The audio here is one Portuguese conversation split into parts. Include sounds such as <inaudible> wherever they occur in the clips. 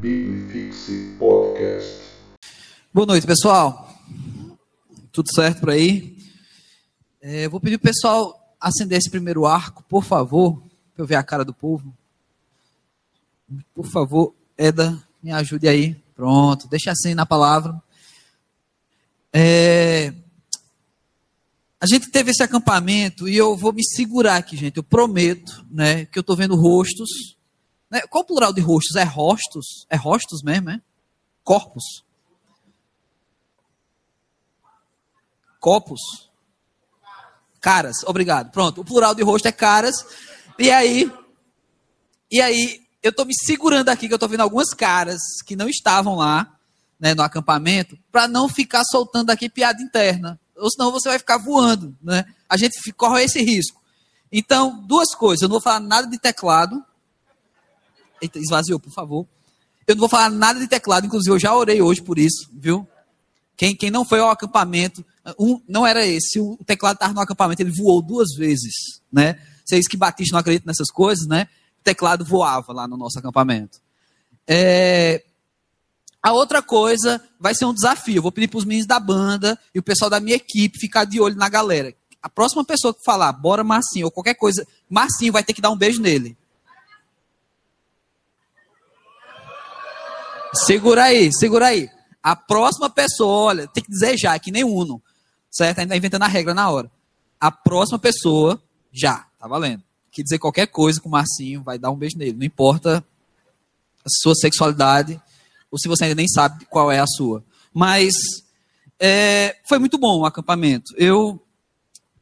Bibifixe Podcast. Boa noite, pessoal. Tudo certo por aí? É, vou pedir pro pessoal acender esse primeiro arco, por favor, para eu ver a cara do povo. Por favor, Eda, me ajude aí. Pronto, deixa assim na palavra. É, a gente teve esse acampamento e eu vou me segurar aqui, gente. Eu prometo, né, que eu estou vendo rostos. Né? Qual o plural de rostos? É rostos? É rostos mesmo, é? Corpos. Copos. Caras, obrigado. Pronto, o plural de rosto é caras. E aí, e aí, eu estou me segurando aqui, que eu estou vendo algumas caras que não estavam lá, né, no acampamento, para não ficar soltando aqui piada interna ou senão você vai ficar voando, né? A gente corre esse risco. Então, duas coisas. Eu não vou falar nada de teclado. Eita, esvaziou, por favor. Eu não vou falar nada de teclado, inclusive eu já orei hoje por isso, viu? Quem, quem não foi ao acampamento, um, não era esse, o teclado estava no acampamento, ele voou duas vezes, né? Vocês que batistas não acreditam nessas coisas, né? O teclado voava lá no nosso acampamento. É, a outra coisa vai ser um desafio. Eu vou pedir para os meninos da banda e o pessoal da minha equipe ficar de olho na galera. A próxima pessoa que falar, bora Marcinho, ou qualquer coisa, Marcinho vai ter que dar um beijo nele. Segura aí, segura aí. A próxima pessoa, olha, tem que dizer já, é que nem Uno. Certo? Ainda inventando a regra na hora. A próxima pessoa, já, tá valendo. Que dizer qualquer coisa com o Marcinho, vai dar um beijo nele. Não importa a sua sexualidade, ou se você ainda nem sabe qual é a sua. Mas é, foi muito bom o acampamento. Eu,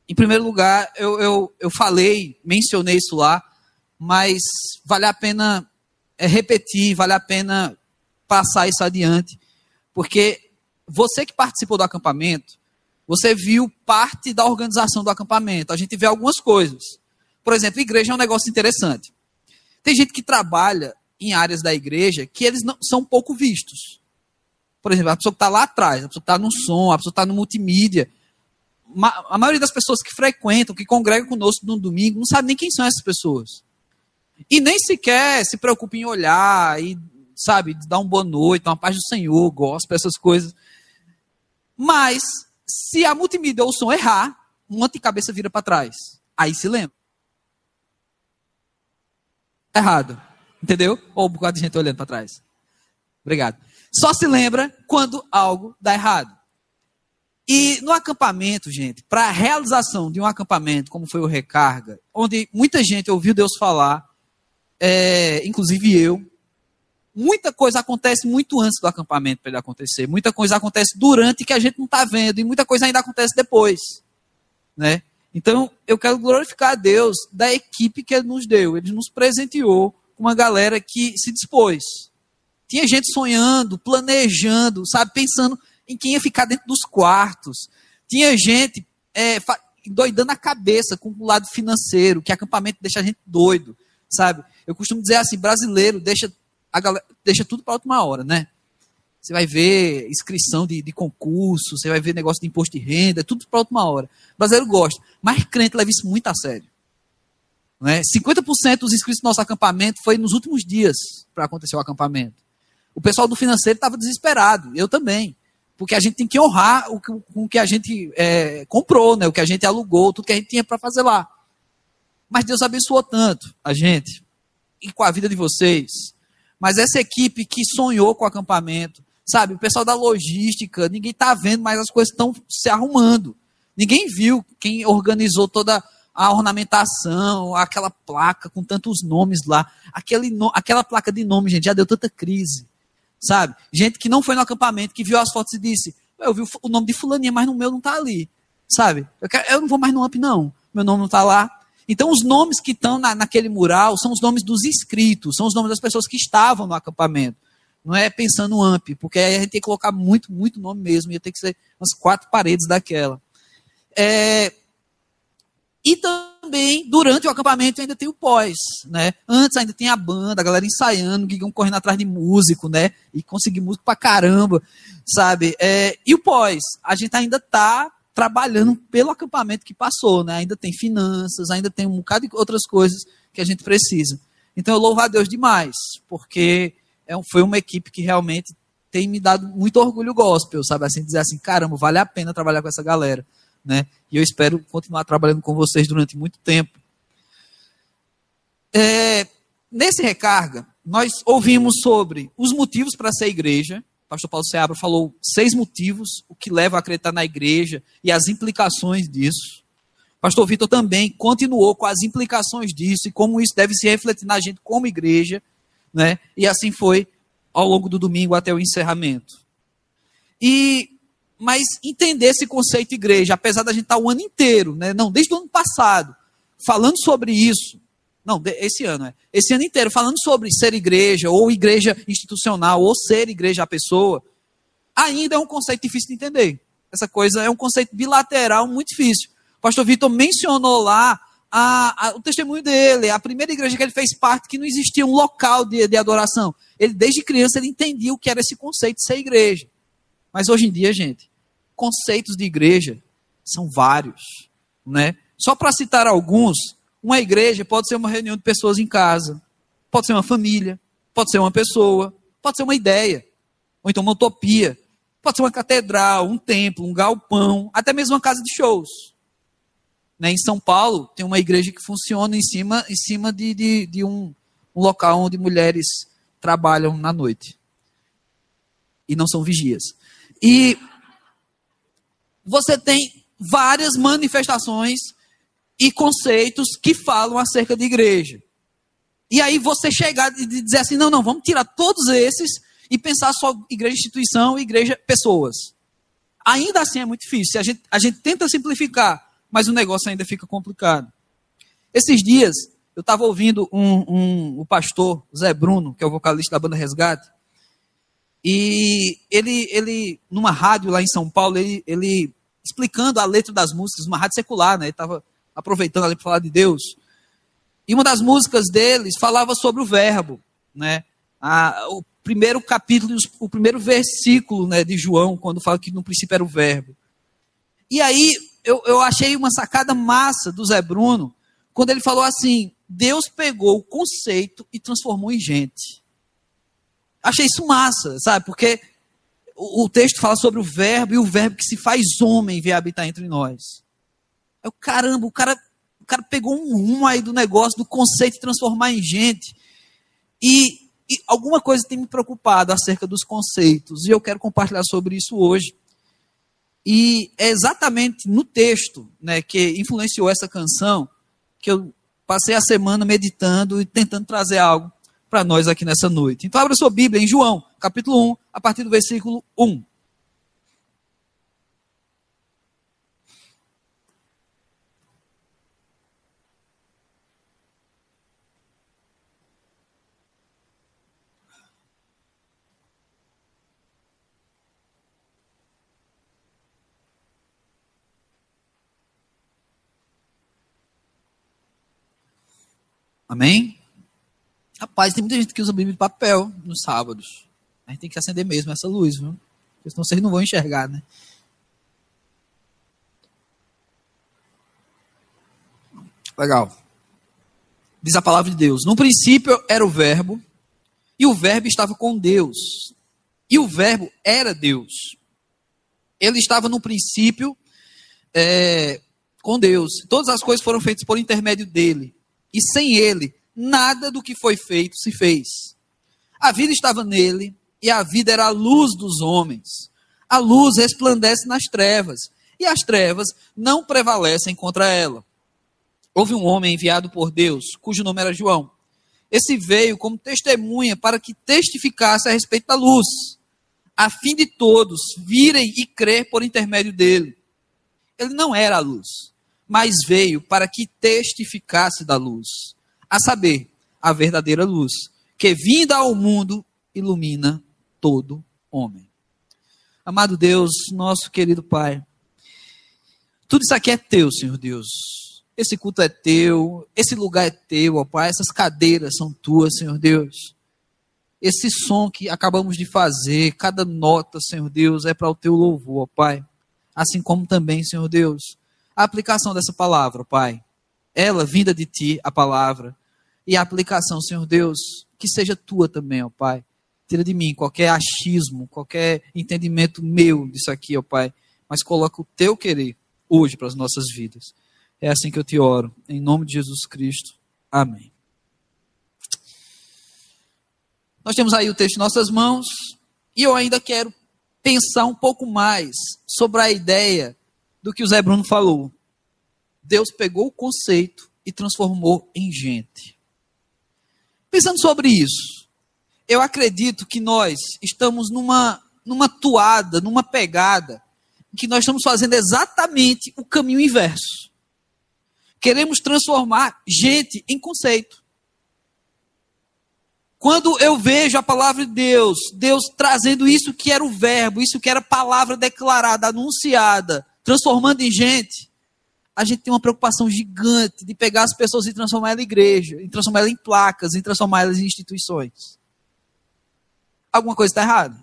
em primeiro lugar, eu, eu, eu falei, mencionei isso lá, mas vale a pena é, repetir, vale a pena passar isso adiante, porque você que participou do acampamento, você viu parte da organização do acampamento. A gente vê algumas coisas. Por exemplo, igreja é um negócio interessante. Tem gente que trabalha em áreas da igreja que eles não, são pouco vistos. Por exemplo, a pessoa que está lá atrás, a pessoa que está no som, a pessoa que está no multimídia. A maioria das pessoas que frequentam, que congregam conosco no domingo, não sabe nem quem são essas pessoas. E nem sequer se preocupa em olhar e, sabe, dar uma boa noite, uma paz do Senhor, gospel, essas coisas. Mas, se a multimídia ou o som errar, um monte de cabeça vira para trás. Aí se lembra. Errado. Entendeu? Ou um bocado de gente olhando para trás. Obrigado. Só se lembra quando algo dá errado. E no acampamento, gente, para a realização de um acampamento, como foi o Recarga, onde muita gente ouviu Deus falar, é, inclusive eu, muita coisa acontece muito antes do acampamento para ele acontecer. Muita coisa acontece durante que a gente não está vendo, e muita coisa ainda acontece depois. Né? Então, eu quero glorificar a Deus da equipe que ele nos deu. Ele nos presenteou uma galera que se dispôs. Tinha gente sonhando, planejando, sabe, pensando em quem ia ficar dentro dos quartos. Tinha gente é, doidando a cabeça com o lado financeiro, que acampamento deixa a gente doido, sabe? Eu costumo dizer assim, brasileiro deixa, a galera, deixa tudo para última hora, né? Você vai ver inscrição de, de, concurso, você vai ver negócio de imposto de renda, tudo para última hora. O brasileiro gosta, mas crente leva isso muito a sério. Né? 50% dos inscritos do nosso acampamento foi nos últimos dias para acontecer o acampamento. O pessoal do financeiro estava desesperado, eu também. Porque a gente tem que honrar o que, o que a gente é, comprou, né? o que a gente alugou, tudo que a gente tinha para fazer lá. Mas Deus abençoou tanto a gente e com a vida de vocês. Mas essa equipe que sonhou com o acampamento, sabe? O pessoal da logística, ninguém está vendo, mas as coisas estão se arrumando. Ninguém viu quem organizou toda a ornamentação, aquela placa com tantos nomes lá, aquele no, aquela placa de nome, gente, já deu tanta crise, sabe? Gente que não foi no acampamento, que viu as fotos e disse, eu vi o nome de fulaninha, mas no meu não está ali, sabe? Eu, quero, eu, não vou mais no AMP não, meu nome não está lá. Então os nomes que estão na, naquele mural são os nomes dos inscritos, são os nomes das pessoas que estavam no acampamento. Não é pensando no AMP, porque aí a gente tem que colocar muito, muito nome mesmo, ia ter que ser umas quatro paredes daquela. É, e também, durante o acampamento, ainda tem o pós, né? Antes ainda tem a banda, a galera ensaiando, Guigão correndo atrás de músico, né? E conseguir músico pra caramba, sabe? É, e o pós, a gente ainda tá trabalhando pelo acampamento que passou, né? Ainda tem finanças, ainda tem um bocado de outras coisas que a gente precisa. Então eu louvo a Deus demais, porque é foi uma equipe que realmente tem me dado muito orgulho gospel, sabe? Assim, dizer assim, caramba, vale a pena trabalhar com essa galera, né? E eu espero continuar trabalhando com vocês durante muito tempo. É, nesse recarga, nós ouvimos sobre os motivos para ser igreja. Pastor Paulo Seabra falou seis motivos, o que leva a acreditar na igreja e as implicações disso. Pastor Vitor também continuou com as implicações disso e como isso deve se refletir na gente como igreja, né? E assim foi ao longo do domingo até o encerramento. E mas entender esse conceito igreja, apesar da gente estar o ano inteiro, né? Não, desde o ano passado, falando sobre isso, não, esse ano, é. Esse ano inteiro, falando sobre ser igreja, ou igreja institucional, ou ser igreja a pessoa, ainda é um conceito difícil de entender. Essa coisa é um conceito bilateral muito difícil. O pastor Vitor mencionou lá a, a, o testemunho dele, a primeira igreja que ele fez parte, que não existia um local de, de adoração. Ele, desde criança, ele entendia o que era esse conceito de ser igreja. Mas hoje em dia, gente, conceitos de igreja são vários. Né? Só para citar alguns, uma igreja pode ser uma reunião de pessoas em casa, pode ser uma família, pode ser uma pessoa, pode ser uma ideia, ou então uma utopia, pode ser uma catedral, um templo, um galpão, até mesmo uma casa de shows. Né? Em São Paulo, tem uma igreja que funciona em cima, em cima de, de, de um, um local onde mulheres trabalham na noite. E não são vigias. E você tem várias manifestações e conceitos que falam acerca de igreja. E aí você chegar e dizer assim, não, não, vamos tirar todos esses e pensar só igreja instituição e igreja pessoas. Ainda assim é muito difícil. A gente, a gente tenta simplificar, mas o negócio ainda fica complicado. Esses dias, eu estava ouvindo um, um, o pastor Zé Bruno, que é o vocalista da banda Resgate, e ele, ele numa rádio lá em São Paulo, ele, ele explicando a letra das músicas, uma rádio secular, né? Ele estava aproveitando ali para falar de Deus. E uma das músicas deles falava sobre o verbo, né? A, o primeiro capítulo, o primeiro versículo né, de João, quando fala que no princípio era o verbo. E aí eu, eu achei uma sacada massa do Zé Bruno, quando ele falou assim: Deus pegou o conceito e transformou em gente. Achei isso massa, sabe? Porque o, o texto fala sobre o verbo e o verbo que se faz homem veio habitar entre nós. Eu, caramba, o cara, o cara pegou um rumo aí do negócio, do conceito de transformar em gente. E, e alguma coisa tem me preocupado acerca dos conceitos. E eu quero compartilhar sobre isso hoje. E é exatamente no texto né, que influenciou essa canção que eu passei a semana meditando e tentando trazer algo para nós aqui nessa noite. Então, abra sua Bíblia em João, capítulo 1, a partir do versículo 1. Amém? Rapaz, tem muita gente que usa Bíblia de papel nos sábados. A gente tem que acender mesmo essa luz, viu? Porque senão vocês não vão enxergar, né? Legal. Diz a palavra de Deus: No princípio era o Verbo, e o Verbo estava com Deus, e o Verbo era Deus. Ele estava no princípio é, com Deus. Todas as coisas foram feitas por intermédio dele e sem ele, nada do que foi feito se fez. A vida estava nele, e a vida era a luz dos homens. A luz resplandece nas trevas, e as trevas não prevalecem contra ela. Houve um homem enviado por Deus, cujo nome era João. Esse veio como testemunha para que testificasse a respeito da luz, a fim de todos virem e crer por intermédio dele. Ele não era a luz, mas veio para que testificasse da luz, a saber, a verdadeira luz, que vinda ao mundo ilumina todo homem. Amado Deus, nosso querido Pai, tudo isso aqui é teu, Senhor Deus. Esse culto é teu, esse lugar é teu, ó Pai, essas cadeiras são tuas, Senhor Deus. Esse som que acabamos de fazer, cada nota, Senhor Deus, é para o teu louvor, ó Pai. Assim como também, Senhor Deus, a aplicação dessa palavra, Pai. Ela, vinda de ti, a palavra. E a aplicação, Senhor Deus, que seja tua também, ó Pai. Tira de mim qualquer achismo, qualquer entendimento meu disso aqui, ó Pai, mas coloca o teu querer hoje para as nossas vidas. É assim que eu te oro, em nome de Jesus Cristo. Amém. Nós temos aí o texto em nossas mãos e eu ainda quero pensar um pouco mais sobre a ideia do que o Zé Bruno falou. Deus pegou o conceito e transformou em gente. Pensando sobre isso, eu acredito que nós estamos numa, numa toada, numa pegada, em que nós estamos fazendo exatamente o caminho inverso. Queremos transformar gente em conceito. Quando eu vejo a palavra de Deus, Deus trazendo isso que era o verbo, isso que era palavra declarada, anunciada, transformando em gente, a gente tem uma preocupação gigante de pegar as pessoas e transformar ela em igreja, em transformar ela em placas, em transformar elas em instituições. Alguma coisa está errada.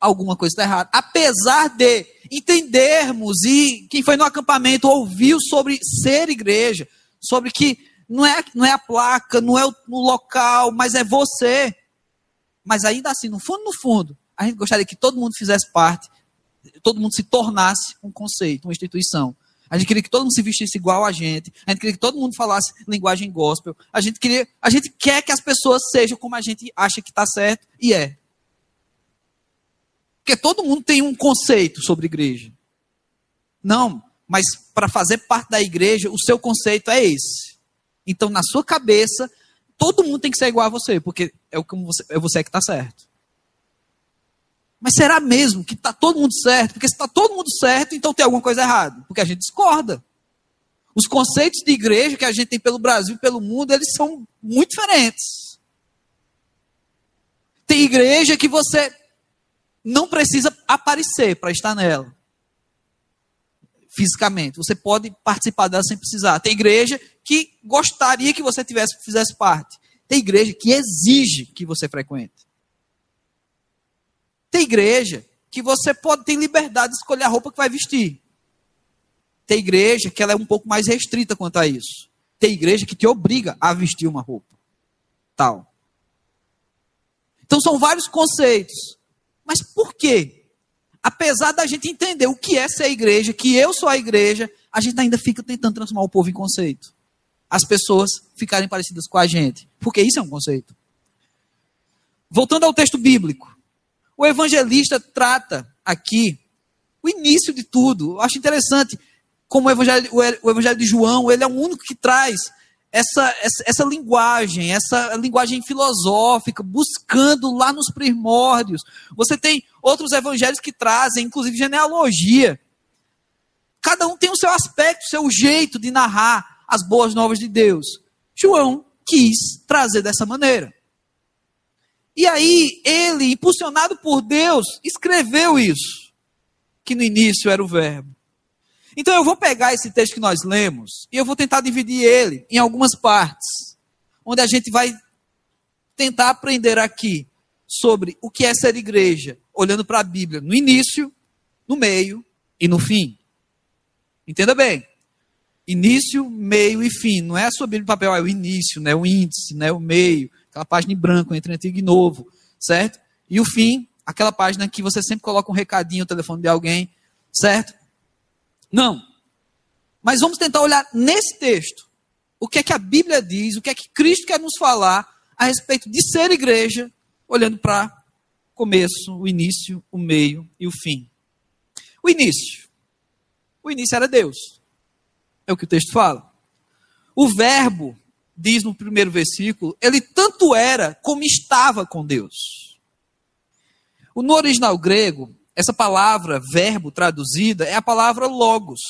Alguma coisa está errada. Apesar de entendermos e quem foi no acampamento ouviu sobre ser igreja, sobre que não é, não é a placa, não é o, o local, mas é você. Mas ainda assim, no fundo, no fundo, a gente gostaria que todo mundo fizesse parte, todo mundo se tornasse um conceito, uma instituição. A gente queria que todo mundo se vestisse igual a gente. A gente queria que todo mundo falasse linguagem gospel. A gente queria, a gente quer que as pessoas sejam como a gente acha que está certo e é. Porque todo mundo tem um conceito sobre igreja. Não, mas para fazer parte da igreja, o seu conceito é esse. Então, na sua cabeça, todo mundo tem que ser igual a você, porque é, o que você, é você que está certo. Mas será mesmo que está todo mundo certo? Porque se está todo mundo certo, então tem alguma coisa errada. Porque a gente discorda. Os conceitos de igreja que a gente tem pelo Brasil e pelo mundo, eles são muito diferentes. Tem igreja que você não precisa aparecer para estar nela. Fisicamente. Você pode participar dela sem precisar. Tem igreja que gostaria que você tivesse, fizesse parte. Tem igreja que exige que você frequente. Tem igreja que você pode ter liberdade de escolher a roupa que vai vestir. Tem igreja que ela é um pouco mais restrita quanto a isso. Tem igreja que te obriga a vestir uma roupa. Tal. Então são vários conceitos. Mas por quê? Apesar da gente entender o que é ser igreja, que eu sou a igreja, a gente ainda fica tentando transformar o povo em conceito. As pessoas ficarem parecidas com a gente. Porque isso é um conceito. Voltando ao texto bíblico. O evangelista trata aqui o início de tudo. Eu acho interessante como o evangelho, o evangelho de João, ele é o único que traz essa, essa, essa, linguagem, essa linguagem filosófica, buscando lá nos primórdios. Você tem outros evangelhos que trazem, inclusive, genealogia. Cada um tem o seu aspecto, o seu jeito de narrar as boas novas de Deus. João quis trazer dessa maneira. E aí, ele, impulsionado por Deus, escreveu isso, que no início era o Verbo. Então, eu vou pegar esse texto que nós lemos e eu vou tentar dividir ele em algumas partes, onde a gente vai tentar aprender aqui sobre o que é ser igreja, olhando para a Bíblia no início, no meio e no fim. Entenda bem. Início, meio e fim. Não é a sua Bíblia de papel, é o início, né? o índice, né? o meio, aquela página em branco entre antigo e novo, certo? E o fim, aquela página que você sempre coloca um recadinho no telefone de alguém, certo? Não. Mas vamos tentar olhar nesse texto o que é que a Bíblia diz, o que é que Cristo quer nos falar a respeito de ser igreja, olhando para o começo, o início, o meio e o fim. O início. O início era Deus. É o que o texto fala. O verbo diz no primeiro versículo, ele tanto era como estava com Deus. No original grego, essa palavra, verbo traduzida, é a palavra logos,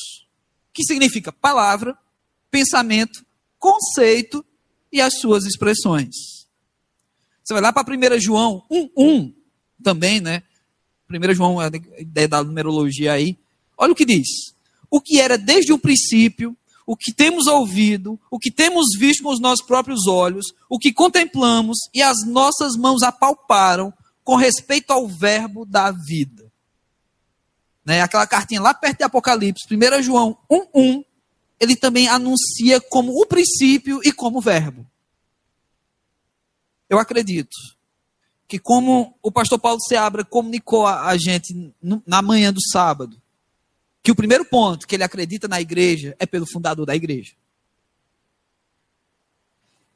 que significa palavra, pensamento, conceito e as suas expressões. Você vai lá para 1 João 1,1 também, né? 1 João, a ideia da numerologia aí. Olha o que diz. O que era desde o princípio, o que temos ouvido, o que temos visto com os nossos próprios olhos, o que contemplamos e as nossas mãos apalparam com respeito ao verbo da vida. Né? Aquela cartinha lá perto de Apocalipse, 1 João 1,1, ele também anuncia como o princípio e como o verbo. Eu acredito que, como o pastor Paulo Seabra comunicou a, gente na manhã do sábado, que o primeiro ponto que ele acredita na igreja é pelo fundador da igreja.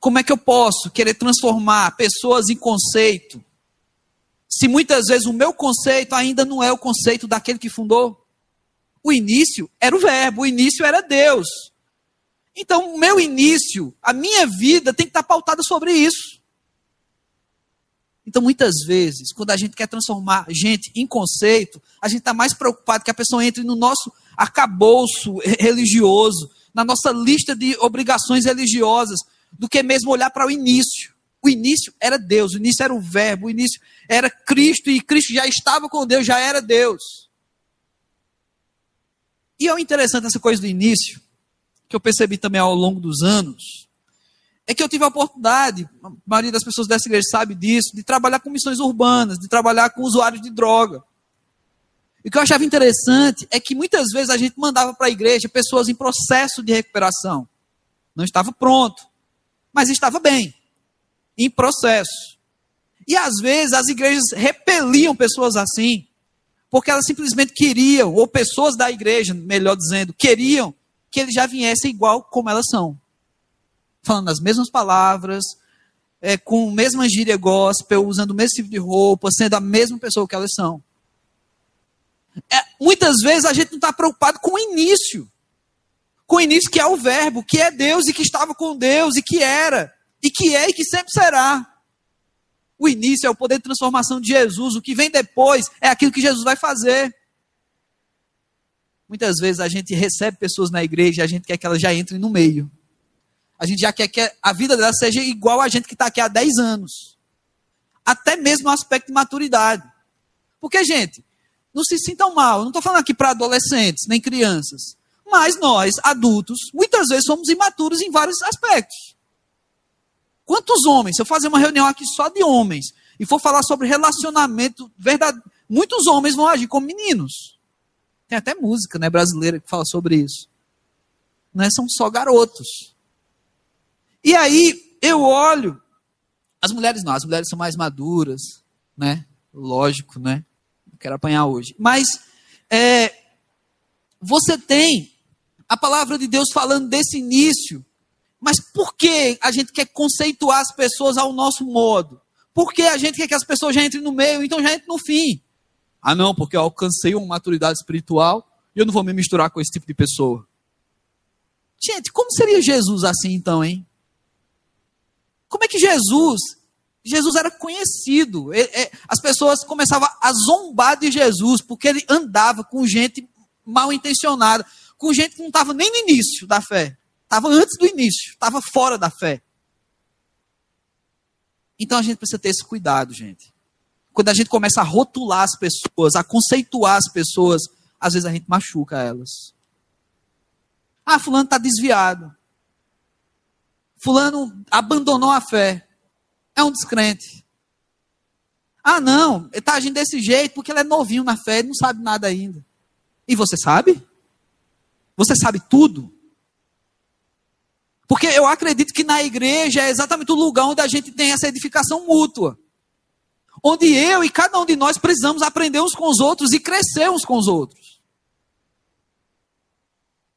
Como é que eu posso querer transformar pessoas em conceito, se muitas vezes o meu conceito ainda não é o conceito daquele que fundou? O início era o Verbo, o início era Deus. Então, o meu início, a minha vida tem que estar pautada sobre isso. Então, muitas vezes, quando a gente quer transformar gente em conceito, a gente está mais preocupado que a pessoa entre no nosso arcabouço religioso, na nossa lista de obrigações religiosas, do que mesmo olhar para o início. O início era Deus, o início era o Verbo, o início era Cristo, e Cristo já estava com Deus, já era Deus. E é interessante essa coisa do início, que eu percebi também ao longo dos anos, é que eu tive a oportunidade, a maioria das pessoas dessa igreja sabe disso, de trabalhar com missões urbanas, de trabalhar com usuários de droga. E o que eu achava interessante é que muitas vezes a gente mandava para a igreja pessoas em processo de recuperação. Não estava pronto, mas estava bem, em processo. E às vezes as igrejas repeliam pessoas assim, porque elas simplesmente queriam, ou pessoas da igreja, melhor dizendo, queriam que eles já viessem igual como elas são. Falando as mesmas palavras, é, com a mesma gíria gospel, usando o mesmo tipo de roupa, sendo a mesma pessoa que elas são. É, muitas vezes a gente não está preocupado com o início com o início que é o Verbo, que é Deus e que estava com Deus e que era, e que é e que sempre será. O início é o poder de transformação de Jesus, o que vem depois é aquilo que Jesus vai fazer. Muitas vezes a gente recebe pessoas na igreja e a gente quer que elas já entrem no meio. A gente já quer que a vida delas seja igual a gente que está aqui há 10 anos. Até mesmo no aspecto de maturidade. Porque, gente, não se sintam mal. Não estou falando aqui para adolescentes, nem crianças. Mas nós, adultos, muitas vezes somos imaturos em vários aspectos. Quantos homens, se eu fazer uma reunião aqui só de homens, e for falar sobre relacionamento verdade, muitos homens vão agir como meninos. Tem até música né, brasileira que fala sobre isso. Não é, são só garotos. E aí eu olho, as mulheres não, as mulheres são mais maduras, né? Lógico, né? Não quero apanhar hoje. Mas é, você tem a palavra de Deus falando desse início. Mas por que a gente quer conceituar as pessoas ao nosso modo? Por que a gente quer que as pessoas já entrem no meio, então já entrem no fim? Ah, não, porque eu alcancei uma maturidade espiritual e eu não vou me misturar com esse tipo de pessoa. Gente, como seria Jesus assim então, hein? Como é que Jesus, Jesus era conhecido, as pessoas começavam a zombar de Jesus porque ele andava com gente mal intencionada com gente que não estava nem no início da fé. Estava antes do início, estava fora da fé. Então a gente precisa ter esse cuidado, gente. Quando a gente começa a rotular as pessoas, a conceituar as pessoas, às vezes a gente machuca elas. Ah, fulano está desviado. Fulano abandonou a fé. É um descrente. Ah, não, ele está agindo desse jeito porque ele é novinho na fé, ele não sabe nada ainda. E você sabe? Você sabe tudo? Porque eu acredito que na igreja é exatamente o lugar onde a gente tem essa edificação mútua. Onde eu e cada um de nós precisamos aprender uns com os outros e crescer uns com os outros.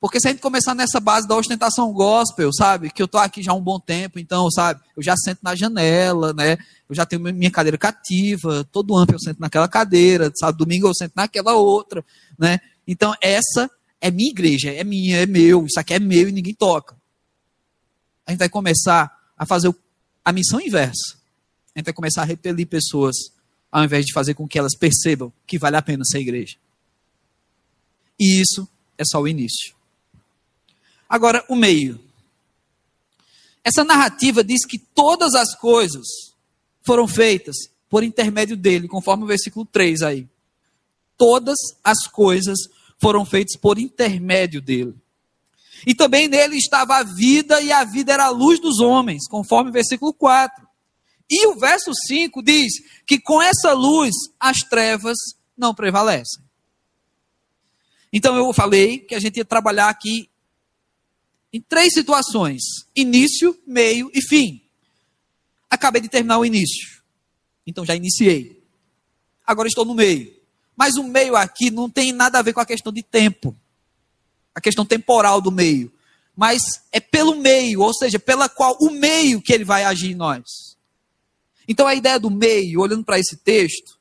Porque se a gente começar nessa base da ostentação gospel, sabe? Que eu tô aqui já há um bom tempo, então, sabe? Eu já sento na janela, né? Eu já tenho minha cadeira cativa, todo ano eu sento naquela cadeira, sabe? Domingo eu sento naquela outra, né? Então, essa é minha igreja, é minha, é meu, isso aqui é meu e ninguém toca. A gente vai começar a fazer a missão inversa. A gente vai começar a repelir pessoas, ao invés de fazer com que elas percebam que vale a pena ser igreja. E isso é só o início. Agora, o meio. Essa narrativa diz que todas as coisas foram feitas por intermédio dele, conforme o versículo 3 aí. Todas as coisas foram feitos por intermédio dele. E também nele estava a vida, e a vida era a luz dos homens, conforme o versículo 4. E o verso 5 diz que com essa luz as trevas não prevalecem. Então eu falei que a gente ia trabalhar aqui em três situações: início, meio e fim. Acabei de terminar o início. Então já iniciei. Agora estou no meio. Mas o meio aqui não tem nada a ver com a questão de tempo, a questão temporal do meio. Mas é pelo meio, ou seja, pela qual o meio que ele vai agir em nós. Então a ideia do meio, olhando para esse texto,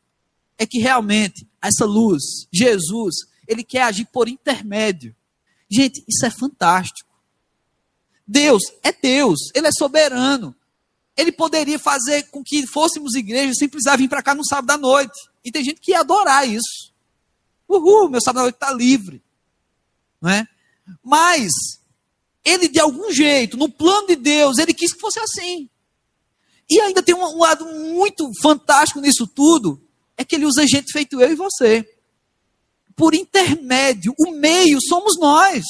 é que realmente essa luz, Jesus, ele quer agir por intermédio. Gente, isso é fantástico. Deus é Deus, ele é soberano. Ele poderia fazer com que fôssemos igreja sem precisar vir para cá no sábado à noite. E tem gente que ia adorar isso. Uhul, meu sábado à noite está livre. Não é? Mas, ele de algum jeito, no plano de Deus, ele quis que fosse assim. E ainda tem um, um lado muito fantástico nisso tudo, é que ele usa gente feito eu e você. Por intermédio, o meio somos nós.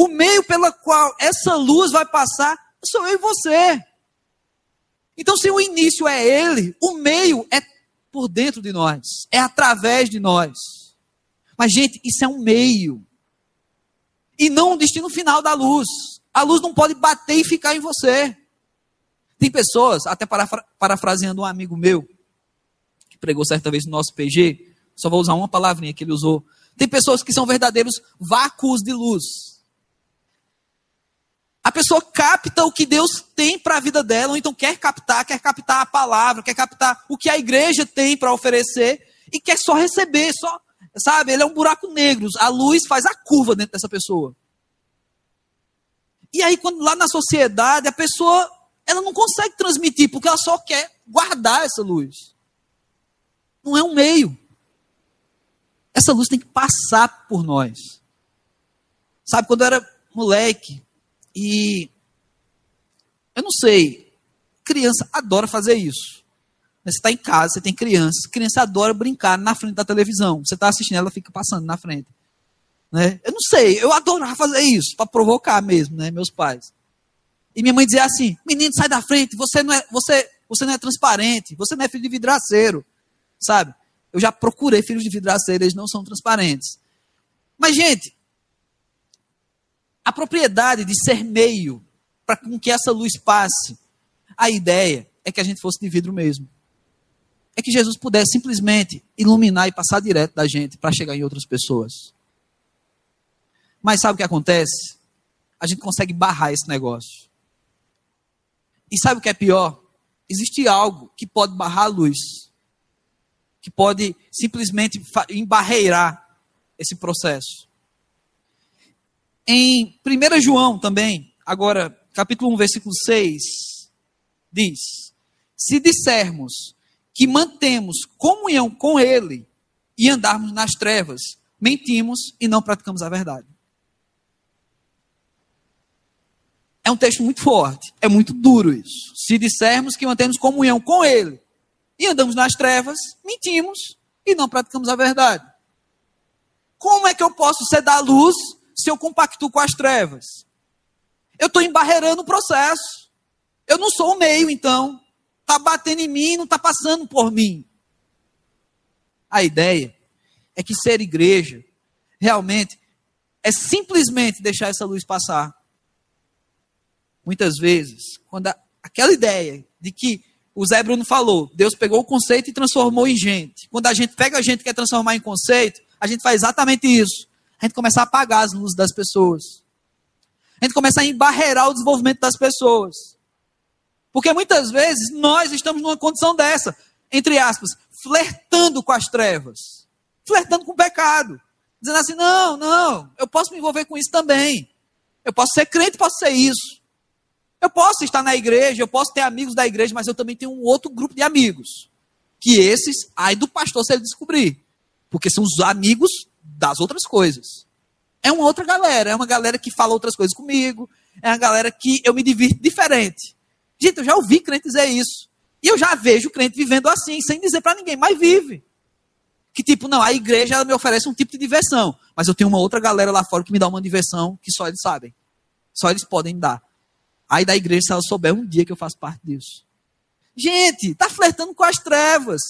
O meio pela qual essa luz vai passar sou eu e você. Então, se o início é ele, o meio é por dentro de nós, é através de nós. Mas, gente, isso é um meio. E não o destino final da luz. A luz não pode bater e ficar em você. Tem pessoas, até parafra parafraseando um amigo meu, que pregou certa vez no nosso PG, só vou usar uma palavrinha que ele usou. Tem pessoas que são verdadeiros vácuos de luz. A pessoa capta o que Deus tem para a vida dela, ou então quer captar, quer captar a palavra, quer captar o que a igreja tem para oferecer e quer só receber, só, sabe? Ele é um buraco negro, a luz faz a curva dentro dessa pessoa. E aí quando lá na sociedade a pessoa ela não consegue transmitir porque ela só quer guardar essa luz. Não é um meio. Essa luz tem que passar por nós. Sabe, quando eu era moleque, e eu não sei, criança adora fazer isso. Você está em casa, você tem crianças, criança adora brincar na frente da televisão. Você está assistindo, ela fica passando na frente. Né? Eu não sei, eu adorava fazer isso, para provocar mesmo, né, meus pais. E minha mãe dizia assim: menino, sai da frente, você não é, você, você não é transparente, você não é filho de vidraceiro. Sabe? Eu já procurei filhos de vidraceiro, eles não são transparentes. Mas, gente, a propriedade de ser meio para com que essa luz passe, a ideia é que a gente fosse de vidro mesmo. É que Jesus pudesse simplesmente iluminar e passar direto da gente para chegar em outras pessoas. Mas sabe o que acontece? A gente consegue barrar esse negócio. E sabe o que é pior? Existe algo que pode barrar a luz, que pode simplesmente embarreirar esse processo. Em 1 João também, agora, capítulo 1, versículo 6, diz: Se dissermos que mantemos comunhão com Ele e andarmos nas trevas, mentimos e não praticamos a verdade. É um texto muito forte, é muito duro isso. Se dissermos que mantemos comunhão com Ele e andamos nas trevas, mentimos e não praticamos a verdade. Como é que eu posso ser da luz se eu compactuo com as trevas? Eu estou embarreirando o processo. Eu não sou o meio, então. Está batendo em mim, não está passando por mim. A ideia é que ser igreja realmente é simplesmente deixar essa luz passar. Muitas vezes, quando a, aquela ideia de que o Zé Bruno falou, Deus pegou o conceito e transformou em gente. Quando a gente pega a gente quer transformar em conceito, a gente faz exatamente isso a gente começa a apagar as luzes das pessoas. A gente começa a embarrear o desenvolvimento das pessoas. Porque muitas vezes nós estamos numa condição dessa, entre aspas, flertando com as trevas, flertando com o pecado, dizendo assim: não, não, eu posso me envolver com isso também. Eu posso ser crente, posso ser isso. Eu posso estar na igreja, eu posso ter amigos da igreja, mas eu também tenho um outro grupo de amigos. Que esses, ai do pastor se ele descobrir. Porque são os amigos das outras coisas. É uma outra galera, é uma galera que fala outras coisas comigo, é uma galera que eu me divirto diferente. Gente, eu já ouvi crente dizer isso. E eu já vejo crente vivendo assim, sem dizer para ninguém, mas vive. Que tipo, não, a igreja ela me oferece um tipo de diversão, mas eu tenho uma outra galera lá fora que me dá uma diversão que só eles sabem. Só eles podem dar. Aí da igreja, se ela souber um dia que eu faço parte disso. Gente, tá flertando com as trevas.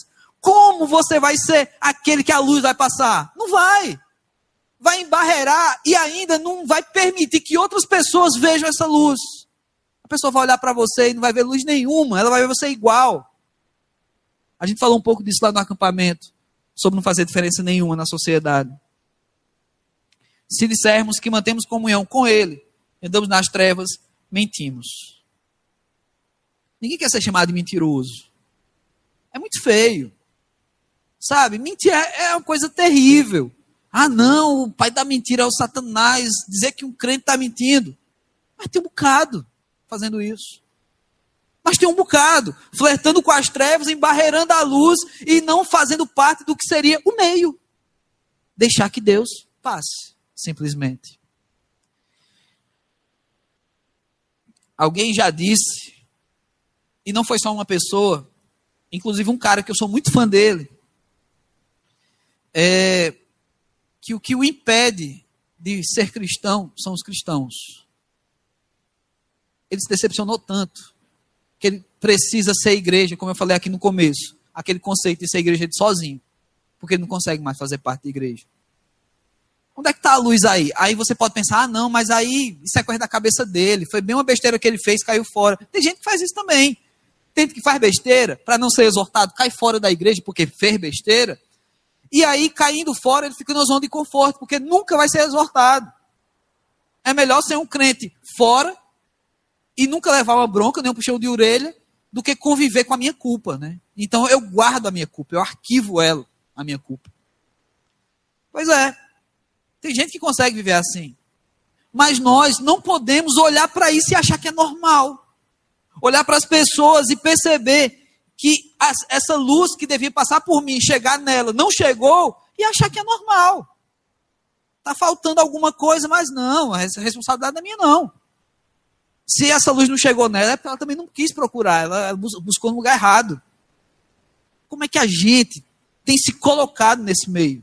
Como você vai ser aquele que a luz vai passar? Não vai. Vai embarrear e ainda não vai permitir que outras pessoas vejam essa luz. A pessoa vai olhar para você e não vai ver luz nenhuma, ela vai ver você igual. A gente falou um pouco disso lá no acampamento, sobre não fazer diferença nenhuma na sociedade. Se dissermos que mantemos comunhão com Ele, andamos nas trevas, mentimos. Ninguém quer ser chamado de mentiroso. É muito feio. Sabe? Mentir é, é uma coisa terrível. Ah, não, o pai da mentira é o Satanás. Dizer que um crente está mentindo. Mas tem um bocado fazendo isso. Mas tem um bocado flertando com as trevas, embarreirando a luz e não fazendo parte do que seria o meio. Deixar que Deus passe, simplesmente. Alguém já disse, e não foi só uma pessoa, inclusive um cara que eu sou muito fã dele, é, que o que o impede de ser cristão são os cristãos. Ele se decepcionou tanto que ele precisa ser igreja, como eu falei aqui no começo, aquele conceito de ser igreja de sozinho, porque ele não consegue mais fazer parte da igreja. Onde é que está a luz aí? Aí você pode pensar, ah, não, mas aí isso é coisa da cabeça dele, foi bem uma besteira que ele fez, caiu fora. Tem gente que faz isso também. Tem gente que faz besteira, para não ser exortado, cai fora da igreja porque fez besteira. E aí, caindo fora, ele fica na zona de conforto, porque nunca vai ser exortado. É melhor ser um crente fora e nunca levar uma bronca, nem um puxão de orelha, do que conviver com a minha culpa, né? Então eu guardo a minha culpa, eu arquivo ela, a minha culpa. Pois é. Tem gente que consegue viver assim. Mas nós não podemos olhar para isso e achar que é normal. Olhar para as pessoas e perceber que essa luz que devia passar por mim, chegar nela, não chegou e achar que é normal. Está faltando alguma coisa, mas não, essa responsabilidade não é minha, não. Se essa luz não chegou nela, é porque ela também não quis procurar, ela buscou no lugar errado. Como é que a gente tem se colocado nesse meio?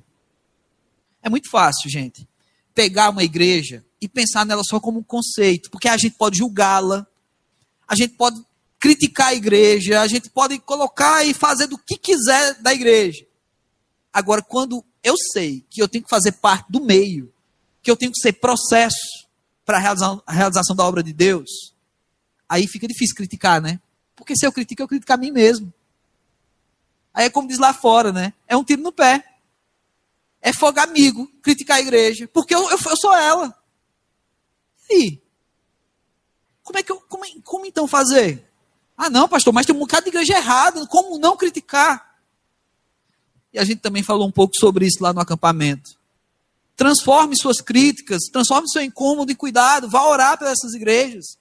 É muito fácil, gente, pegar uma igreja e pensar nela só como um conceito, porque a gente pode julgá-la, a gente pode criticar a igreja, a gente pode colocar e fazer do que quiser da igreja. Agora, quando eu sei que eu tenho que fazer parte do meio, que eu tenho que ser processo para a realização da obra de Deus, aí fica difícil criticar, né? Porque se eu critico, eu critico a mim mesmo. Aí é como diz lá fora, né? É um tiro no pé. É fogo amigo criticar a igreja, porque eu, eu, eu sou ela. E aí? Como é que eu, como, como então fazer? Ah, não, pastor, mas tem um bocado de igreja errada, como não criticar? E a gente também falou um pouco sobre isso lá no acampamento. Transforme suas críticas, transforme seu incômodo em cuidado, vá orar para essas igrejas.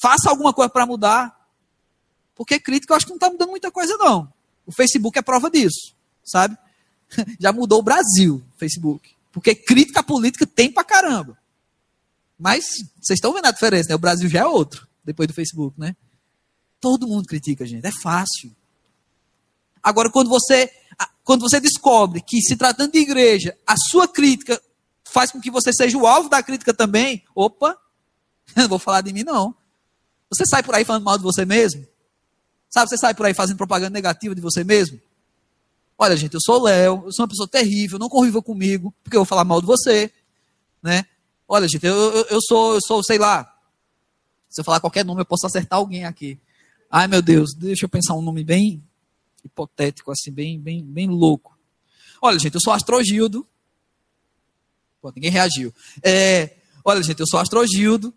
Faça alguma coisa para mudar. Porque crítica eu acho que não está mudando muita coisa, não. O Facebook é prova disso, sabe? <laughs> Já mudou o Brasil, Facebook. Porque crítica política tem pra caramba. Mas vocês estão vendo a diferença, né? O Brasil já é outro, depois do Facebook, né? Todo mundo critica gente, é fácil. Agora, quando você, quando você descobre que, se tratando de igreja, a sua crítica faz com que você seja o alvo da crítica também, opa, <laughs> não vou falar de mim, não. Você sai por aí falando mal de você mesmo? Sabe, você sai por aí fazendo propaganda negativa de você mesmo? Olha, gente, eu sou Léo, eu sou uma pessoa terrível, não conviva comigo, porque eu vou falar mal de você, né? Olha, gente, eu, eu, eu sou, eu sou, sei lá, se eu falar qualquer nome, eu posso acertar alguém aqui. Ai, meu Deus, deixa eu pensar um nome bem hipotético, assim, bem, bem, bem louco. Olha, gente, eu sou Astrogildo. Pô, ninguém reagiu. É, olha, gente, eu sou Astrogildo.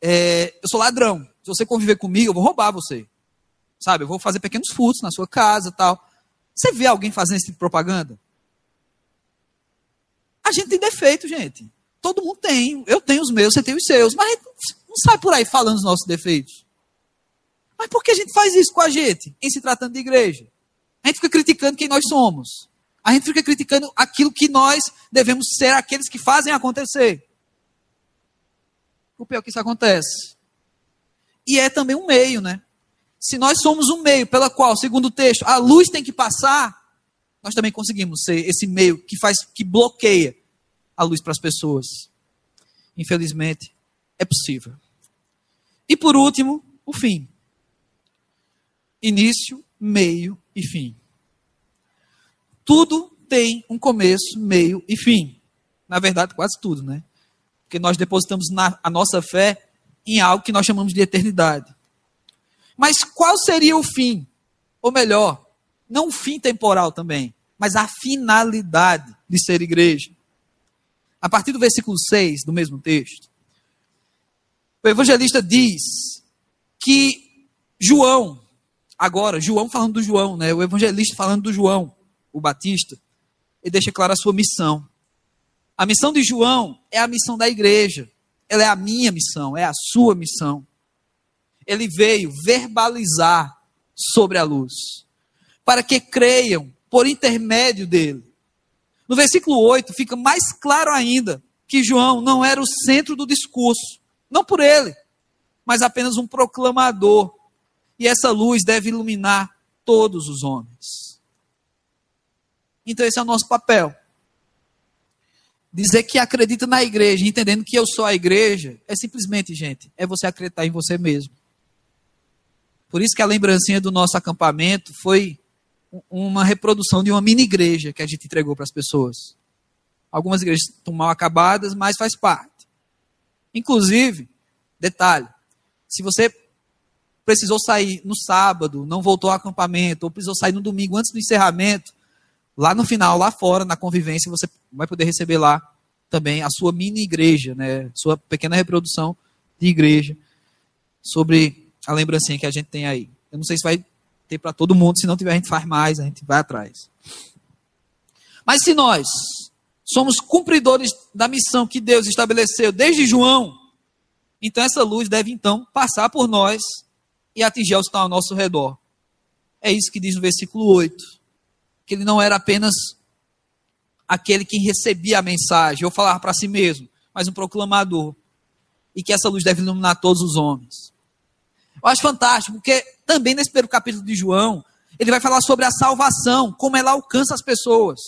É, eu sou ladrão. Se você conviver comigo, eu vou roubar você. Sabe? Eu vou fazer pequenos furtos na sua casa tal. Você vê alguém fazendo esse tipo de propaganda? A gente tem defeito, gente. Todo mundo tem. Eu tenho os meus, você tem os seus. Mas não sai por aí falando os nossos defeitos. Mas por que a gente faz isso com a gente, em se tratando de igreja? A gente fica criticando quem nós somos. A gente fica criticando aquilo que nós devemos ser aqueles que fazem acontecer. O pior é que isso acontece. E é também um meio, né? Se nós somos um meio pela qual, segundo o texto, a luz tem que passar, nós também conseguimos ser esse meio que faz, que bloqueia a luz para as pessoas. Infelizmente, é possível. E por último, o fim início, meio e fim. Tudo tem um começo, meio e fim. Na verdade, quase tudo, né? Porque nós depositamos na, a nossa fé em algo que nós chamamos de eternidade. Mas qual seria o fim? Ou melhor, não um fim temporal também, mas a finalidade de ser igreja. A partir do versículo 6 do mesmo texto, o evangelista diz que João, agora, João falando do João, né? O evangelista falando do João, o Batista, ele deixa clara a sua missão. A missão de João é a missão da igreja. Ela é a minha missão, é a sua missão. Ele veio verbalizar sobre a luz, para que creiam por intermédio dele. No versículo 8 fica mais claro ainda que João não era o centro do discurso, não por ele, mas apenas um proclamador. E essa luz deve iluminar todos os homens. Então, esse é o nosso papel. Dizer que acredita na igreja, entendendo que eu sou a igreja, é simplesmente, gente, é você acreditar em você mesmo. Por isso que a lembrancinha do nosso acampamento foi uma reprodução de uma mini igreja que a gente entregou para as pessoas. Algumas igrejas estão mal acabadas, mas faz parte. Inclusive, detalhe, se você precisou sair no sábado, não voltou ao acampamento, ou precisou sair no domingo antes do encerramento, lá no final, lá fora, na convivência, você vai poder receber lá também a sua mini igreja, né? Sua pequena reprodução de igreja sobre a lembrancinha que a gente tem aí. Eu não sei se vai ter para todo mundo, se não tiver a gente faz mais, a gente vai atrás. Mas se nós somos cumpridores da missão que Deus estabeleceu desde João, então essa luz deve então passar por nós e atingir os que estão ao nosso redor. É isso que diz no versículo 8. Que ele não era apenas aquele que recebia a mensagem, ou falar para si mesmo, mas um proclamador. E que essa luz deve iluminar todos os homens. Eu acho fantástico, porque também nesse primeiro capítulo de João, ele vai falar sobre a salvação, como ela alcança as pessoas.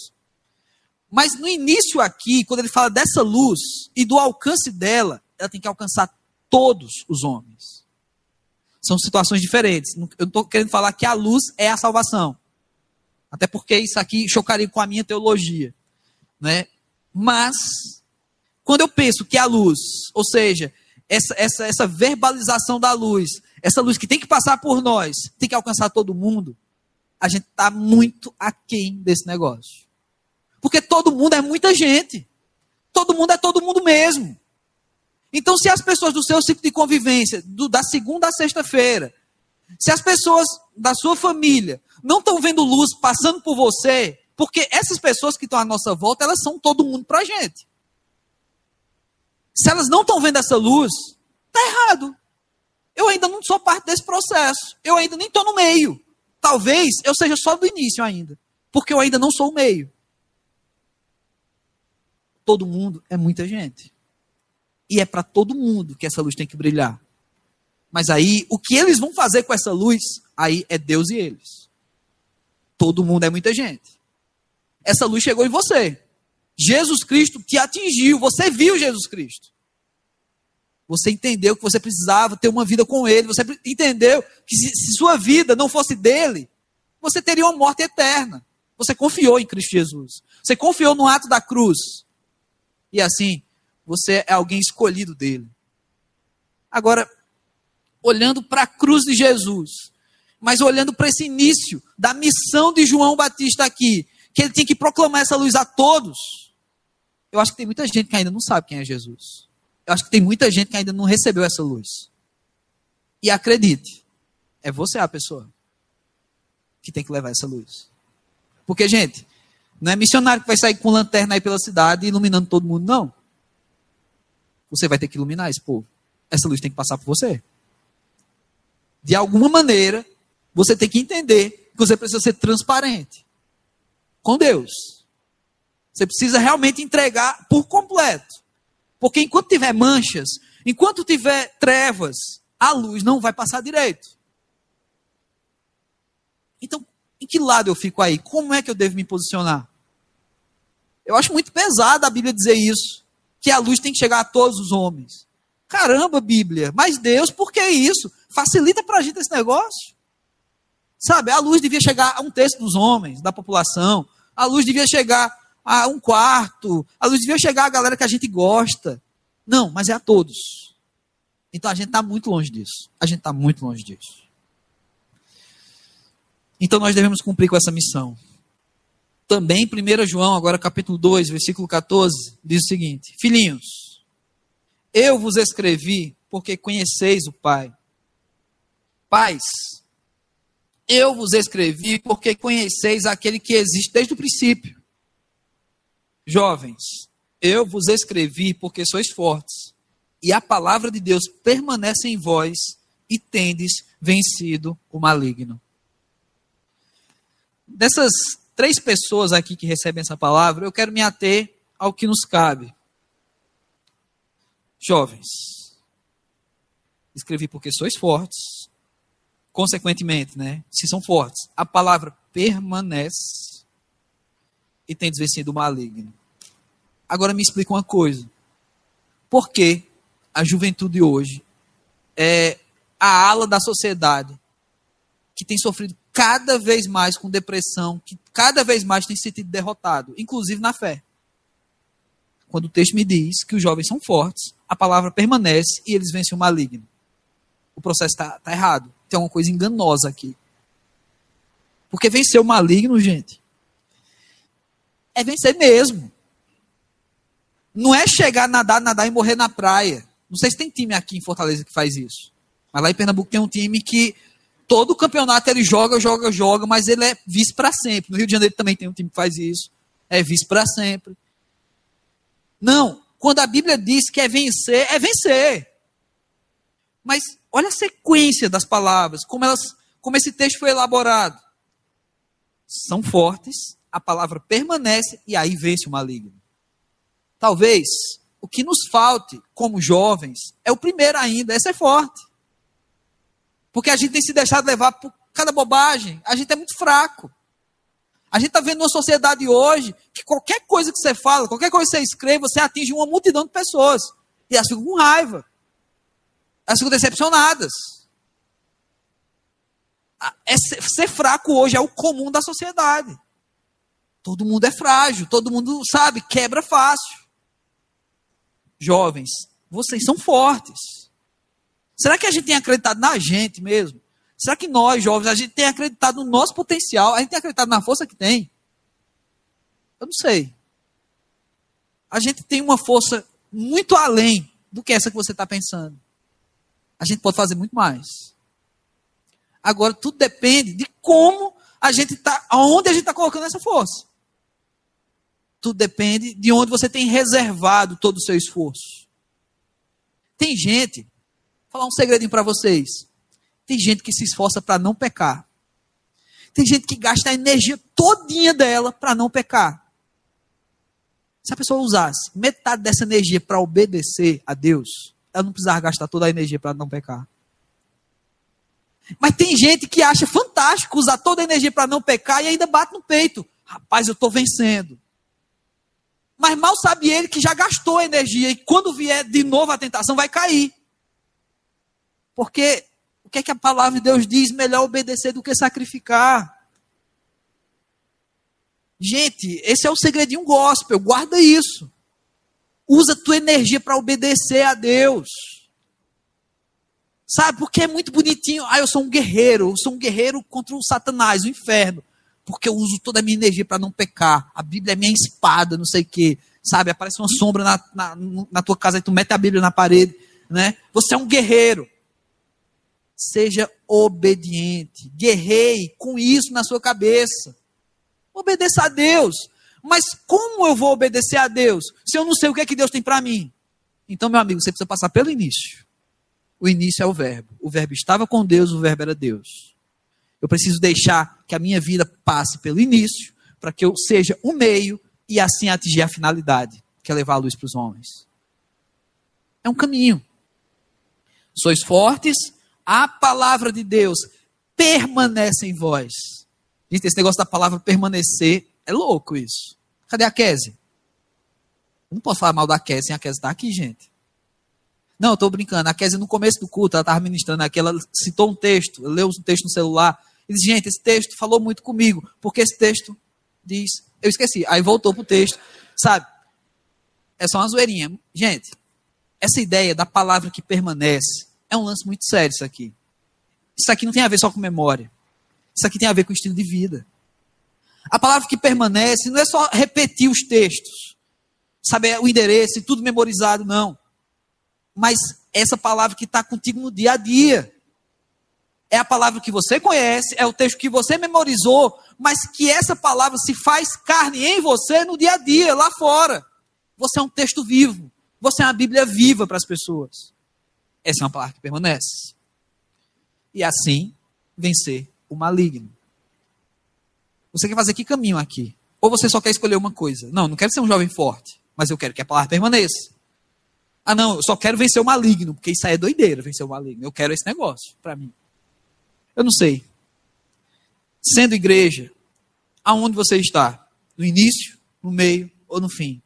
Mas no início aqui, quando ele fala dessa luz e do alcance dela, ela tem que alcançar todos os homens. São situações diferentes. Eu não estou querendo falar que a luz é a salvação. Até porque isso aqui chocaria com a minha teologia. Né? Mas, quando eu penso que a luz, ou seja, essa, essa, essa verbalização da luz, essa luz que tem que passar por nós, tem que alcançar todo mundo, a gente está muito aquém desse negócio. Porque todo mundo é muita gente. Todo mundo é todo mundo mesmo. Então, se as pessoas do seu ciclo de convivência, do, da segunda a sexta-feira, se as pessoas da sua família não estão vendo luz passando por você, porque essas pessoas que estão à nossa volta, elas são todo mundo para a gente. Se elas não estão vendo essa luz, está errado. Eu ainda não sou parte desse processo. Eu ainda nem estou no meio. Talvez eu seja só do início ainda. Porque eu ainda não sou o meio. Todo mundo é muita gente. E é para todo mundo que essa luz tem que brilhar. Mas aí, o que eles vão fazer com essa luz, aí é Deus e eles. Todo mundo é muita gente. Essa luz chegou em você. Jesus Cristo te atingiu, você viu Jesus Cristo. Você entendeu que você precisava ter uma vida com Ele, você entendeu que se, se sua vida não fosse dele, você teria uma morte eterna. Você confiou em Cristo Jesus. Você confiou no ato da cruz. E assim, você é alguém escolhido dele. Agora, olhando para a cruz de Jesus, mas olhando para esse início da missão de João Batista aqui, que ele tinha que proclamar essa luz a todos. Eu acho que tem muita gente que ainda não sabe quem é Jesus. Eu acho que tem muita gente que ainda não recebeu essa luz. E acredite, é você a pessoa que tem que levar essa luz. Porque, gente, não é missionário que vai sair com lanterna aí pela cidade iluminando todo mundo, não. Você vai ter que iluminar esse povo. Essa luz tem que passar por você. De alguma maneira, você tem que entender que você precisa ser transparente com Deus. Você precisa realmente entregar por completo. Porque enquanto tiver manchas, enquanto tiver trevas, a luz não vai passar direito. Então, em que lado eu fico aí? Como é que eu devo me posicionar? Eu acho muito pesado a Bíblia dizer isso que a luz tem que chegar a todos os homens. Caramba, Bíblia, mas Deus, por que isso? Facilita para a gente esse negócio. Sabe, a luz devia chegar a um terço dos homens, da população. A luz devia chegar a um quarto. A luz devia chegar a galera que a gente gosta. Não, mas é a todos. Então a gente está muito longe disso. A gente está muito longe disso. Então nós devemos cumprir com essa missão. Também 1 João, agora capítulo 2, versículo 14, diz o seguinte: Filhinhos, eu vos escrevi porque conheceis o Pai. Pais, eu vos escrevi porque conheceis aquele que existe desde o princípio. Jovens, eu vos escrevi porque sois fortes, e a palavra de Deus permanece em vós, e tendes vencido o maligno. Dessas três pessoas aqui que recebem essa palavra, eu quero me ater ao que nos cabe. Jovens, escrevi porque sois fortes, consequentemente, né? Se são fortes, a palavra permanece e tem vencido o maligno. Agora me explica uma coisa. Por que a juventude hoje é a ala da sociedade que tem sofrido cada vez mais com depressão, que cada vez mais tem se sentido derrotado, inclusive na fé? Quando o texto me diz que os jovens são fortes, a palavra permanece e eles vencem o maligno. O processo está tá errado tem uma coisa enganosa aqui. Porque vencer o maligno, gente, é vencer mesmo. Não é chegar, nadar, nadar e morrer na praia. Não sei se tem time aqui em Fortaleza que faz isso. Mas lá em Pernambuco tem um time que todo campeonato ele joga, joga, joga, mas ele é vice para sempre. No Rio de Janeiro também tem um time que faz isso. É vice para sempre. Não. Quando a Bíblia diz que é vencer, é vencer. Mas olha a sequência das palavras, como, elas, como esse texto foi elaborado. São fortes, a palavra permanece e aí vence o maligno. Talvez o que nos falte como jovens é o primeiro ainda, é forte. Porque a gente tem se deixado levar por cada bobagem, a gente é muito fraco. A gente está vendo uma sociedade hoje que qualquer coisa que você fala, qualquer coisa que você escreve, você atinge uma multidão de pessoas. E elas ficam com raiva. Elas ficam decepcionadas. É ser, ser fraco hoje é o comum da sociedade. Todo mundo é frágil, todo mundo sabe, quebra fácil. Jovens, vocês são fortes. Será que a gente tem acreditado na gente mesmo? Será que nós, jovens, a gente tem acreditado no nosso potencial? A gente tem acreditado na força que tem? Eu não sei. A gente tem uma força muito além do que essa que você está pensando a gente pode fazer muito mais. Agora, tudo depende de como a gente está, aonde a gente está colocando essa força. Tudo depende de onde você tem reservado todo o seu esforço. Tem gente, falar um segredinho para vocês. Tem gente que se esforça para não pecar. Tem gente que gasta a energia todinha dela para não pecar. Se a pessoa usasse metade dessa energia para obedecer a Deus, ela não precisava gastar toda a energia para não pecar. Mas tem gente que acha fantástico usar toda a energia para não pecar e ainda bate no peito. Rapaz, eu estou vencendo. Mas mal sabe ele que já gastou a energia e quando vier de novo a tentação vai cair. Porque o que é que a palavra de Deus diz? Melhor obedecer do que sacrificar. Gente, esse é o segredinho gospel, guarda isso. Usa tua energia para obedecer a Deus. Sabe, porque é muito bonitinho. Ah, eu sou um guerreiro, eu sou um guerreiro contra o Satanás, o inferno. Porque eu uso toda a minha energia para não pecar. A Bíblia é minha espada, não sei o quê. Sabe, aparece uma sombra na, na, na tua casa e tu mete a Bíblia na parede. Né? Você é um guerreiro. Seja obediente. Guerreie com isso na sua cabeça. Obedeça a Deus. Mas como eu vou obedecer a Deus se eu não sei o que é que Deus tem para mim? Então, meu amigo, você precisa passar pelo início. O início é o verbo. O verbo estava com Deus, o verbo era Deus. Eu preciso deixar que a minha vida passe pelo início, para que eu seja o meio e assim atingir a finalidade, que é levar a luz para os homens. É um caminho. Sois fortes, a palavra de Deus permanece em vós. Gente, esse negócio da palavra permanecer é louco isso. Cadê a Kese? Não posso falar mal da Kese a Kese estar tá aqui, gente. Não, eu estou brincando. A Kese, no começo do culto, ela estava ministrando aqui, ela citou um texto, leu um texto no celular. E disse, gente, esse texto falou muito comigo, porque esse texto diz. Eu esqueci. Aí voltou para o texto. Sabe? É só uma zoeirinha. Gente, essa ideia da palavra que permanece é um lance muito sério, isso aqui. Isso aqui não tem a ver só com memória. Isso aqui tem a ver com estilo de vida. A palavra que permanece não é só repetir os textos, saber o endereço e tudo memorizado, não. Mas essa palavra que está contigo no dia a dia. É a palavra que você conhece, é o texto que você memorizou, mas que essa palavra se faz carne em você no dia a dia, lá fora. Você é um texto vivo. Você é uma Bíblia viva para as pessoas. Essa é uma palavra que permanece. E assim, vencer o maligno. Você quer fazer que caminho aqui? Ou você só quer escolher uma coisa? Não, não quero ser um jovem forte, mas eu quero que a palavra permaneça. Ah, não, eu só quero vencer o maligno, porque isso aí é doideira, vencer o maligno. Eu quero esse negócio para mim. Eu não sei. Sendo igreja, aonde você está? No início, no meio ou no fim?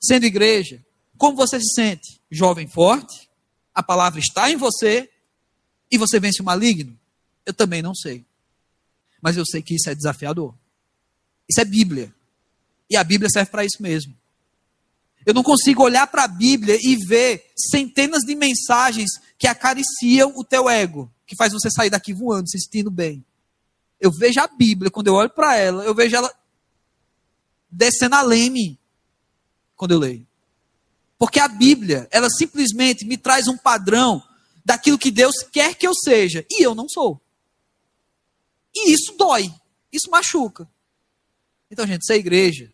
Sendo igreja, como você se sente? Jovem forte? A palavra está em você e você vence o maligno? Eu também não sei. Mas eu sei que isso é desafiador. Isso é Bíblia. E a Bíblia serve para isso mesmo. Eu não consigo olhar para a Bíblia e ver centenas de mensagens que acariciam o teu ego, que faz você sair daqui voando, se sentindo bem. Eu vejo a Bíblia, quando eu olho para ela, eu vejo ela descendo além mim quando eu leio. Porque a Bíblia, ela simplesmente me traz um padrão daquilo que Deus quer que eu seja, e eu não sou. E isso dói, isso machuca. Então, gente, ser igreja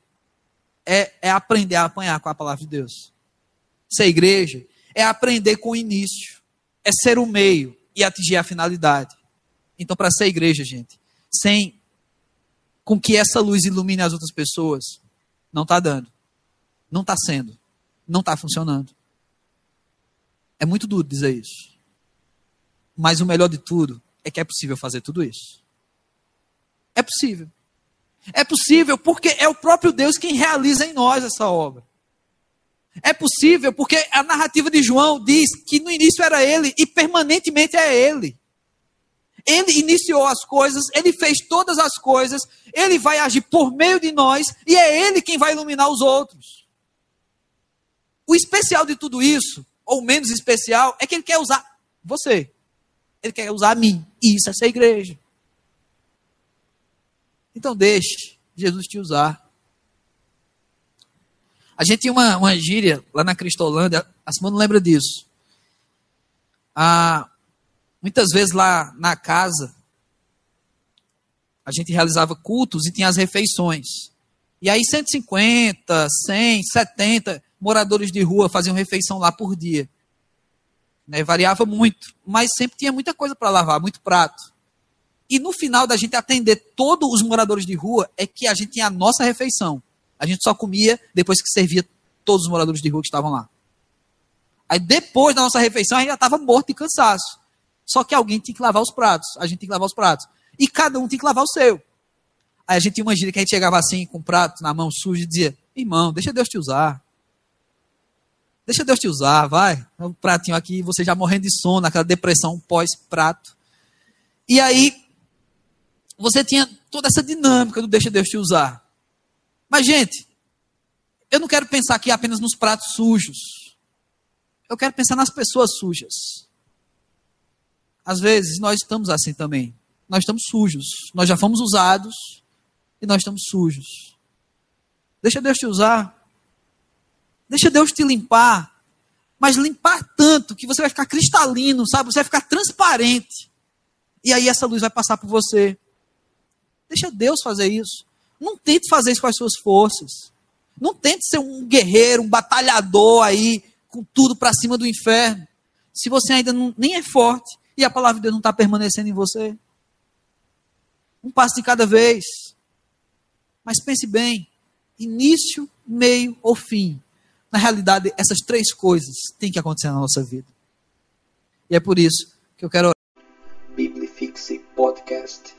é, é aprender a apanhar com a palavra de Deus. Ser igreja é aprender com o início, é ser o meio e atingir a finalidade. Então, para ser igreja, gente, sem com que essa luz ilumine as outras pessoas, não está dando, não está sendo, não está funcionando. É muito duro dizer isso. Mas o melhor de tudo é que é possível fazer tudo isso. É possível. É possível porque é o próprio Deus quem realiza em nós essa obra. É possível porque a narrativa de João diz que no início era ele e permanentemente é ele. Ele iniciou as coisas, ele fez todas as coisas, ele vai agir por meio de nós e é ele quem vai iluminar os outros. O especial de tudo isso, ou menos especial, é que ele quer usar você. Ele quer usar a mim. E isso é ser igreja. Então deixe Jesus te usar. A gente tinha uma, uma gíria lá na Cristolândia, a Simone lembra disso. Ah, muitas vezes lá na casa, a gente realizava cultos e tinha as refeições. E aí 150, 100, 70 moradores de rua faziam refeição lá por dia. Né, variava muito, mas sempre tinha muita coisa para lavar, muito prato. E no final da gente atender todos os moradores de rua, é que a gente tinha a nossa refeição. A gente só comia depois que servia todos os moradores de rua que estavam lá. Aí depois da nossa refeição, a gente já estava morto e cansaço. Só que alguém tinha que lavar os pratos. A gente tinha que lavar os pratos. E cada um tinha que lavar o seu. Aí a gente gíria que a gente chegava assim, com o prato na mão sujo, e dizia: Irmão, deixa Deus te usar. Deixa Deus te usar, vai. Um pratinho aqui, você já morrendo de sono, aquela depressão pós-prato. E aí, você tinha toda essa dinâmica do deixa Deus te usar. Mas, gente, eu não quero pensar aqui apenas nos pratos sujos. Eu quero pensar nas pessoas sujas. Às vezes nós estamos assim também. Nós estamos sujos. Nós já fomos usados e nós estamos sujos. Deixa Deus te usar. Deixa Deus te limpar. Mas limpar tanto que você vai ficar cristalino, sabe? Você vai ficar transparente. E aí essa luz vai passar por você. Deixa Deus fazer isso. Não tente fazer isso com as suas forças. Não tente ser um guerreiro, um batalhador aí, com tudo para cima do inferno. Se você ainda não, nem é forte e a palavra de Deus não está permanecendo em você. Um passo de cada vez. Mas pense bem: início, meio ou fim. Na realidade, essas três coisas têm que acontecer na nossa vida. E é por isso que eu quero. Biblifixe Podcast.